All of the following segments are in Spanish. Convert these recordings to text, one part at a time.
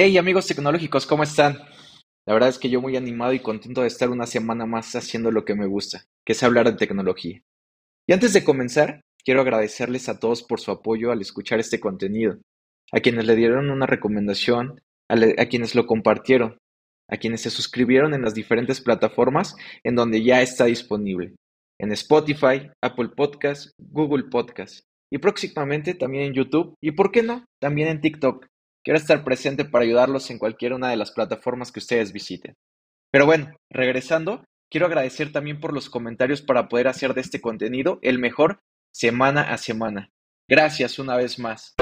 Hey amigos tecnológicos, ¿cómo están? La verdad es que yo muy animado y contento de estar una semana más haciendo lo que me gusta, que es hablar de tecnología. Y antes de comenzar, quiero agradecerles a todos por su apoyo al escuchar este contenido, a quienes le dieron una recomendación, a, a quienes lo compartieron, a quienes se suscribieron en las diferentes plataformas en donde ya está disponible, en Spotify, Apple Podcasts, Google Podcasts y próximamente también en YouTube y, ¿por qué no?, también en TikTok. Quiero estar presente para ayudarlos en cualquier una de las plataformas que ustedes visiten. Pero bueno, regresando, quiero agradecer también por los comentarios para poder hacer de este contenido el mejor semana a semana. Gracias una vez más.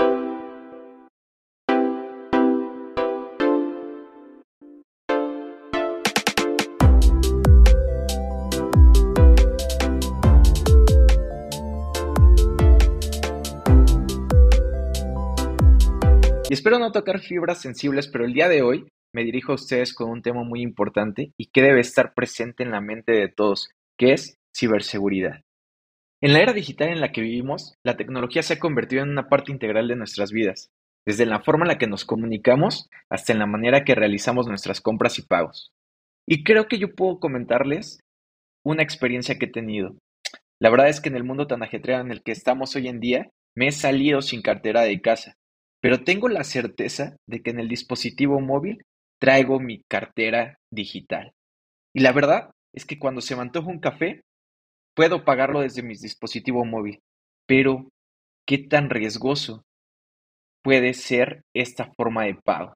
Espero no tocar fibras sensibles, pero el día de hoy me dirijo a ustedes con un tema muy importante y que debe estar presente en la mente de todos, que es ciberseguridad. En la era digital en la que vivimos, la tecnología se ha convertido en una parte integral de nuestras vidas, desde la forma en la que nos comunicamos hasta en la manera que realizamos nuestras compras y pagos. Y creo que yo puedo comentarles una experiencia que he tenido. La verdad es que en el mundo tan ajetreado en el que estamos hoy en día, me he salido sin cartera de casa pero tengo la certeza de que en el dispositivo móvil traigo mi cartera digital. Y la verdad es que cuando se me antoja un café, puedo pagarlo desde mi dispositivo móvil. Pero, ¿qué tan riesgoso puede ser esta forma de pago?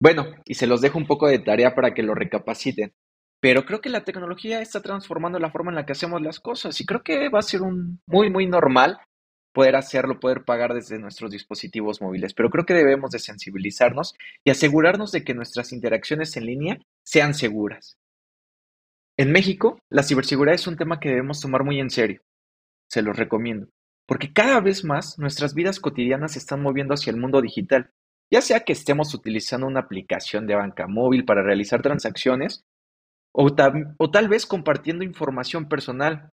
Bueno, y se los dejo un poco de tarea para que lo recapaciten. Pero creo que la tecnología está transformando la forma en la que hacemos las cosas y creo que va a ser un muy, muy normal poder hacerlo, poder pagar desde nuestros dispositivos móviles. Pero creo que debemos de sensibilizarnos y asegurarnos de que nuestras interacciones en línea sean seguras. En México, la ciberseguridad es un tema que debemos tomar muy en serio. Se los recomiendo, porque cada vez más nuestras vidas cotidianas se están moviendo hacia el mundo digital, ya sea que estemos utilizando una aplicación de banca móvil para realizar transacciones o, o tal vez compartiendo información personal,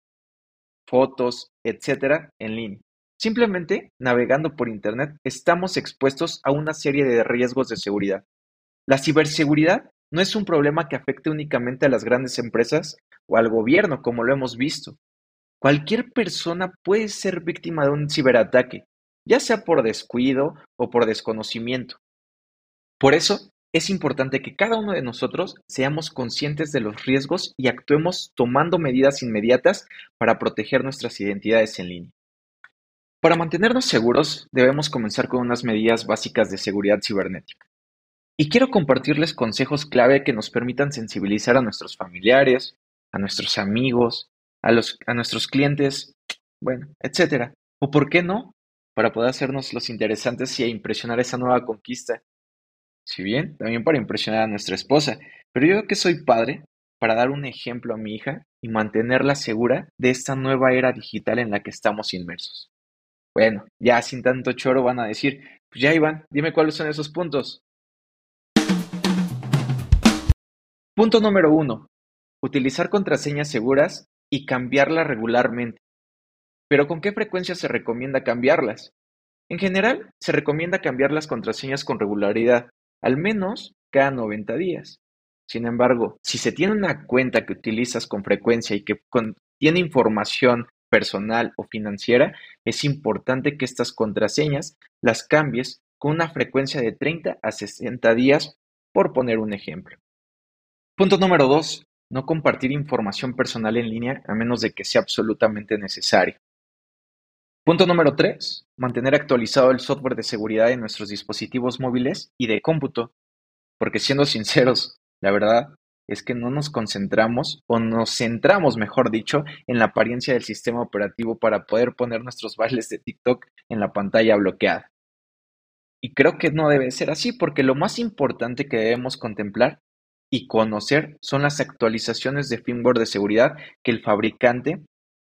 fotos, etcétera, en línea. Simplemente, navegando por Internet, estamos expuestos a una serie de riesgos de seguridad. La ciberseguridad no es un problema que afecte únicamente a las grandes empresas o al gobierno, como lo hemos visto. Cualquier persona puede ser víctima de un ciberataque, ya sea por descuido o por desconocimiento. Por eso, es importante que cada uno de nosotros seamos conscientes de los riesgos y actuemos tomando medidas inmediatas para proteger nuestras identidades en línea. Para mantenernos seguros, debemos comenzar con unas medidas básicas de seguridad cibernética. Y quiero compartirles consejos clave que nos permitan sensibilizar a nuestros familiares, a nuestros amigos, a, nuestros clientes, bueno, etcétera. O por qué no, para poder hacernos los interesantes y impresionar esa nueva conquista. Si bien, también para impresionar a nuestra esposa. Pero yo que soy padre, para dar un ejemplo a mi hija y mantenerla segura de esta nueva era digital en la que estamos inmersos. Bueno, ya sin tanto choro van a decir, pues ya Iván, dime cuáles son esos puntos. Punto número uno, utilizar contraseñas seguras y cambiarlas regularmente. Pero ¿con qué frecuencia se recomienda cambiarlas? En general, se recomienda cambiar las contraseñas con regularidad, al menos cada 90 días. Sin embargo, si se tiene una cuenta que utilizas con frecuencia y que contiene información personal o financiera, es importante que estas contraseñas las cambies con una frecuencia de 30 a 60 días, por poner un ejemplo. Punto número 2. No compartir información personal en línea a menos de que sea absolutamente necesario. Punto número 3. Mantener actualizado el software de seguridad en nuestros dispositivos móviles y de cómputo. Porque siendo sinceros, la verdad, es que no nos concentramos o nos centramos, mejor dicho, en la apariencia del sistema operativo para poder poner nuestros bailes de TikTok en la pantalla bloqueada. Y creo que no debe ser así porque lo más importante que debemos contemplar y conocer son las actualizaciones de firmware de seguridad que el fabricante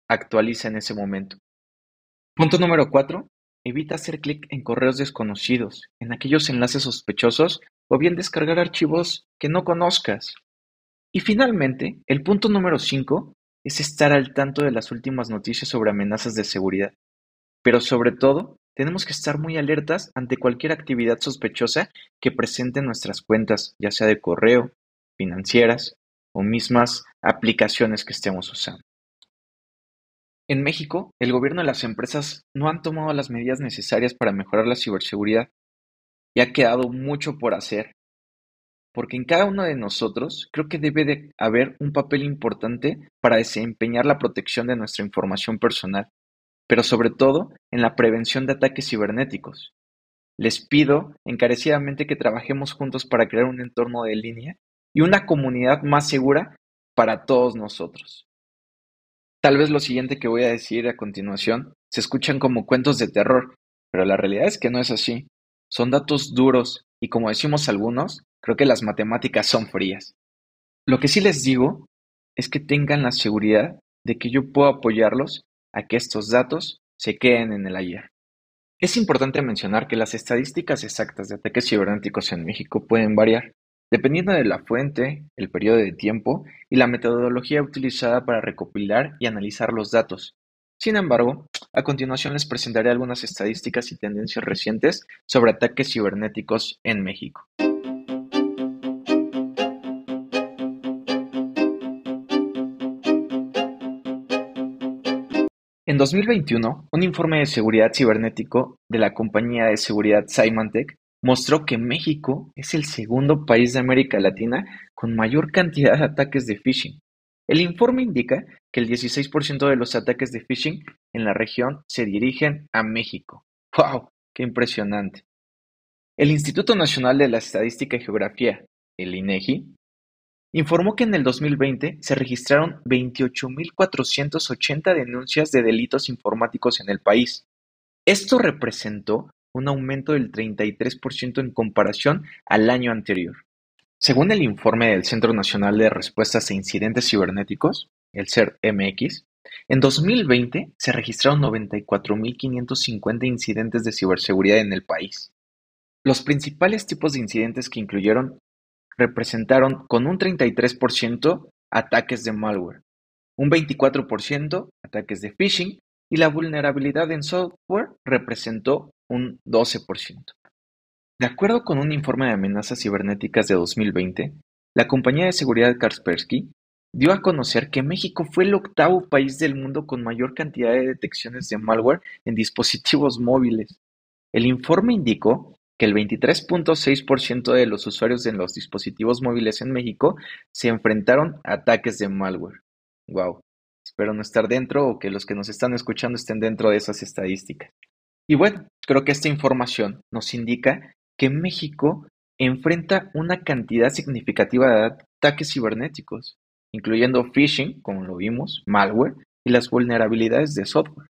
actualiza en ese momento. Punto número 4. Evita hacer clic en correos desconocidos, en aquellos enlaces sospechosos o bien descargar archivos que no conozcas. Y finalmente, el punto número 5 es estar al tanto de las últimas noticias sobre amenazas de seguridad, pero sobre todo tenemos que estar muy alertas ante cualquier actividad sospechosa que presenten nuestras cuentas, ya sea de correo, financieras o mismas aplicaciones que estemos usando. En México, el gobierno y las empresas no han tomado las medidas necesarias para mejorar la ciberseguridad y ha quedado mucho por hacer, porque en cada uno de nosotros creo que debe de haber un papel importante para desempeñar la protección de nuestra información personal, pero sobre todo en la prevención de ataques cibernéticos. Les pido encarecidamente que trabajemos juntos para crear un entorno de línea y una comunidad más segura para todos nosotros. Tal vez lo siguiente que voy a decir a continuación se escuchan como cuentos de terror, pero la realidad es que no es así. Son datos duros y como decimos algunos, creo que las matemáticas son frías. Lo que sí les digo es que tengan la seguridad de que yo puedo apoyarlos a que estos datos se queden en el ayer. Es importante mencionar que las estadísticas exactas de ataques cibernéticos en México pueden variar, Dependiendo de la fuente, el periodo de tiempo y la metodología utilizada para recopilar y analizar los datos. Sin embargo, a continuación les presentaré algunas estadísticas y tendencias recientes sobre ataques cibernéticos en México. En 2021, un informe de seguridad cibernético de la compañía de seguridad Symantec mostró que México es el segundo país de América Latina con mayor cantidad de ataques de phishing. El informe indica que el 16% de los ataques de phishing en la región se dirigen a México. ¡Wow! ¡Qué impresionante! El Instituto Nacional de la Estadística y Geografía, el INEGI, informó que en el 2020 se registraron 28.480 denuncias de delitos informáticos en el país. Esto representó un aumento del 33% en comparación al año anterior. Según el informe del Centro Nacional de Respuestas a Incidentes Cibernéticos, el CERT-MX, en 2020 se registraron 94.550 incidentes de ciberseguridad en el país. Los principales tipos de incidentes que incluyeron representaron con un 33% ataques de malware, un 24% ataques de phishing y la vulnerabilidad en software representó un 12%. De acuerdo con un informe de amenazas cibernéticas de 2020, la compañía de seguridad Kaspersky dio a conocer que México fue el octavo país del mundo con mayor cantidad de detecciones de malware en dispositivos móviles. El informe indicó que el 23.6% de los usuarios en los dispositivos móviles en México se enfrentaron a ataques de malware. Wow. Espero no estar dentro o que los que nos están escuchando estén dentro de esas estadísticas. Y bueno, creo que esta información nos indica que México enfrenta una cantidad significativa de ataques cibernéticos, incluyendo phishing, como lo vimos, malware y las vulnerabilidades de software.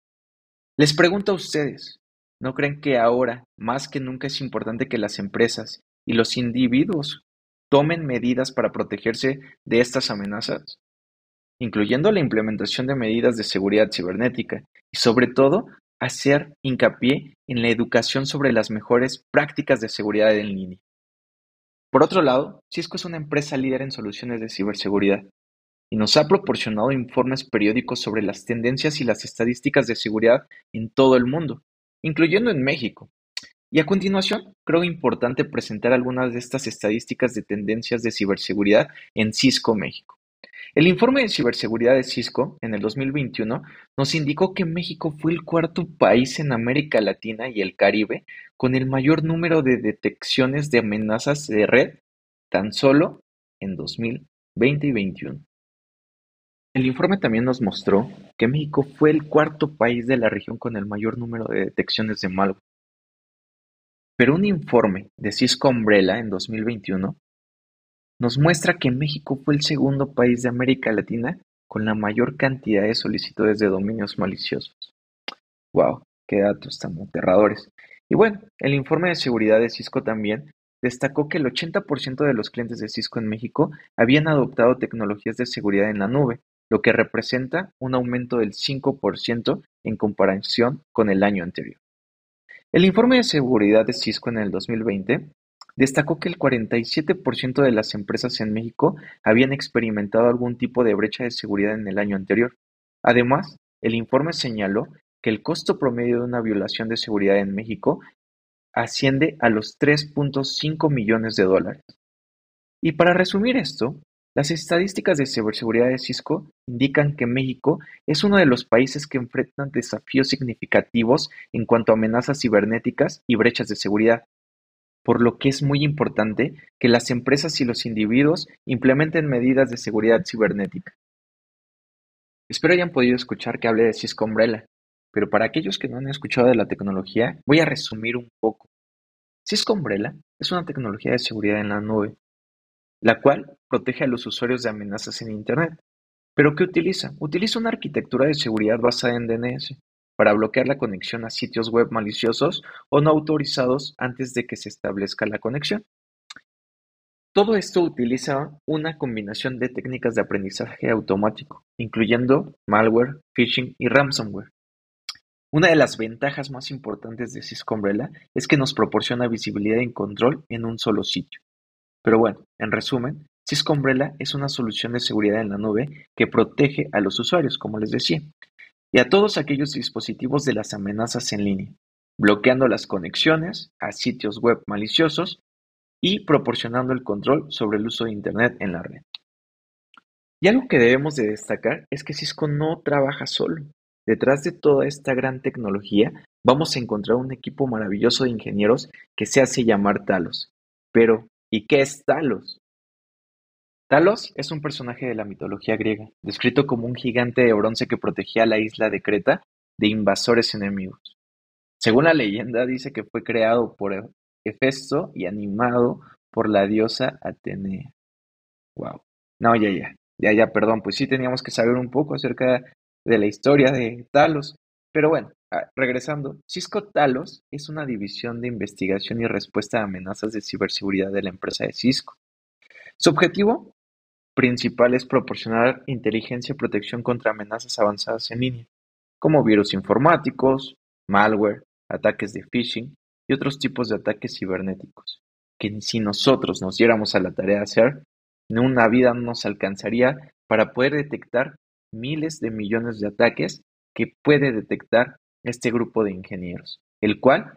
Les pregunto a ustedes, ¿no creen que ahora más que nunca es importante que las empresas y los individuos tomen medidas para protegerse de estas amenazas? incluyendo la implementación de medidas de seguridad cibernética y sobre todo hacer hincapié en la educación sobre las mejores prácticas de seguridad en línea. Por otro lado, Cisco es una empresa líder en soluciones de ciberseguridad y nos ha proporcionado informes periódicos sobre las tendencias y las estadísticas de seguridad en todo el mundo, incluyendo en México. Y a continuación, creo importante presentar algunas de estas estadísticas de tendencias de ciberseguridad en Cisco México. El informe de ciberseguridad de Cisco en el 2021 nos indicó que México fue el cuarto país en América Latina y el Caribe con el mayor número de detecciones de amenazas de red tan solo en 2020 y 2021. El informe también nos mostró que México fue el cuarto país de la región con el mayor número de detecciones de malware. Pero un informe de Cisco Umbrella en 2021 nos muestra que México fue el segundo país de América Latina con la mayor cantidad de solicitudes de dominios maliciosos. ¡Wow! ¡Qué datos tan aterradores! Y bueno, el informe de seguridad de Cisco también destacó que el 80% de los clientes de Cisco en México habían adoptado tecnologías de seguridad en la nube, lo que representa un aumento del 5% en comparación con el año anterior. El informe de seguridad de Cisco en el 2020 Destacó que el 47% de las empresas en México habían experimentado algún tipo de brecha de seguridad en el año anterior. Además, el informe señaló que el costo promedio de una violación de seguridad en México asciende a los 3.5 millones de dólares. Y para resumir esto, las estadísticas de ciberseguridad de Cisco indican que México es uno de los países que enfrentan desafíos significativos en cuanto a amenazas cibernéticas y brechas de seguridad, por lo que es muy importante que las empresas y los individuos implementen medidas de seguridad cibernética. Espero hayan podido escuchar que hable de Cisco Umbrella, pero para aquellos que no han escuchado de la tecnología, voy a resumir un poco. Cisco Umbrella es una tecnología de seguridad en la nube la cual protege a los usuarios de amenazas en Internet. ¿Pero qué utiliza? Utiliza una arquitectura de seguridad basada en DNS para bloquear la conexión a sitios web maliciosos o no autorizados antes de que se establezca la conexión. Todo esto utiliza una combinación de técnicas de aprendizaje automático, incluyendo malware, phishing y ransomware. Una de las ventajas más importantes de Cisco Umbrella es que nos proporciona visibilidad y control en un solo sitio. Pero bueno, en resumen, Cisco Umbrella es una solución de seguridad en la nube que protege a los usuarios, como les decía, y a todos aquellos dispositivos de las amenazas en línea, bloqueando las conexiones a sitios web maliciosos y proporcionando el control sobre el uso de Internet en la red. Y algo que debemos de destacar es que Cisco no trabaja solo. Detrás de toda esta gran tecnología vamos a encontrar un equipo maravilloso de ingenieros que se hace llamar Talos. Pero, ¿Y qué es Talos? Talos es un personaje de la mitología griega, descrito como un gigante de bronce que protegía la isla de Creta de invasores enemigos. Según la leyenda, dice que fue creado por Hefesto y animado por la diosa Atenea. Wow. No, ya, ya, ya, ya, perdón, pues sí teníamos que saber un poco acerca de la historia de Talos. Pero bueno, regresando, Cisco Talos es una división de investigación y respuesta a amenazas de ciberseguridad de la empresa de Cisco. Su objetivo principal es proporcionar inteligencia y protección contra amenazas avanzadas en línea, como virus informáticos, malware, ataques de phishing y otros tipos de ataques cibernéticos, que si nosotros nos diéramos a la tarea de hacer, una vida no nos alcanzaría para poder detectar miles de millones de ataques que puede detectar este grupo de ingenieros, el cual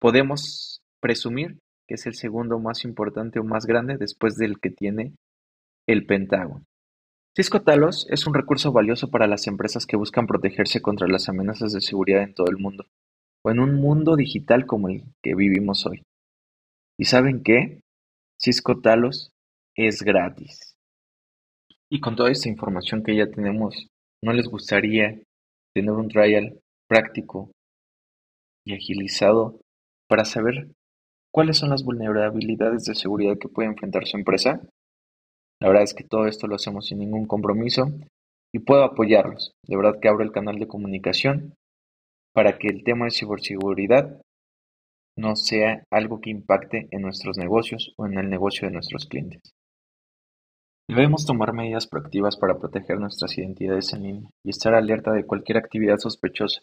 podemos presumir que es el segundo más importante o más grande después del que tiene el Pentágono. Cisco Talos es un recurso valioso para las empresas que buscan protegerse contra las amenazas de seguridad en todo el mundo, o en un mundo digital como el que vivimos hoy. ¿Y saben qué? Cisco Talos es gratis. Y con toda esta información que ya tenemos, ¿no les gustaría tener un trial práctico y agilizado para saber cuáles son las vulnerabilidades de seguridad que puede enfrentar su empresa. La verdad es que todo esto lo hacemos sin ningún compromiso y puedo apoyarlos. De verdad que abro el canal de comunicación para que el tema de ciberseguridad no sea algo que impacte en nuestros negocios o en el negocio de nuestros clientes. Debemos tomar medidas proactivas para proteger nuestras identidades en línea y estar alerta de cualquier actividad sospechosa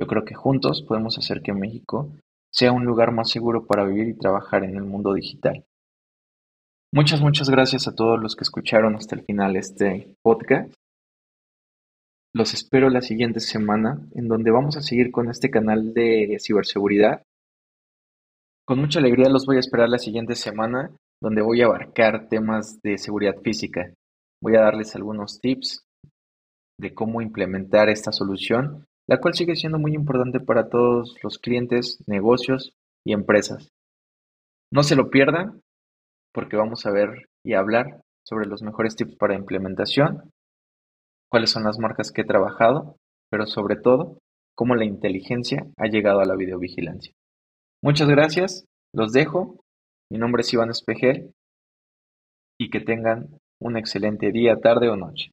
yo creo que juntos podemos hacer que México sea un lugar más seguro para vivir y trabajar en el mundo digital. Muchas, muchas gracias a todos los que escucharon hasta el final este podcast. Los espero la siguiente semana en donde vamos a seguir con este canal de ciberseguridad. Con mucha alegría los voy a esperar la siguiente semana donde voy a abarcar temas de seguridad física. Voy a darles algunos tips de cómo implementar esta solución la cual sigue siendo muy importante para todos los clientes, negocios y empresas. No se lo pierdan porque vamos a ver y hablar sobre los mejores tips para implementación, cuáles son las marcas que he trabajado, pero sobre todo cómo la inteligencia ha llegado a la videovigilancia. Muchas gracias, los dejo. Mi nombre es Iván Espejel y que tengan un excelente día, tarde o noche.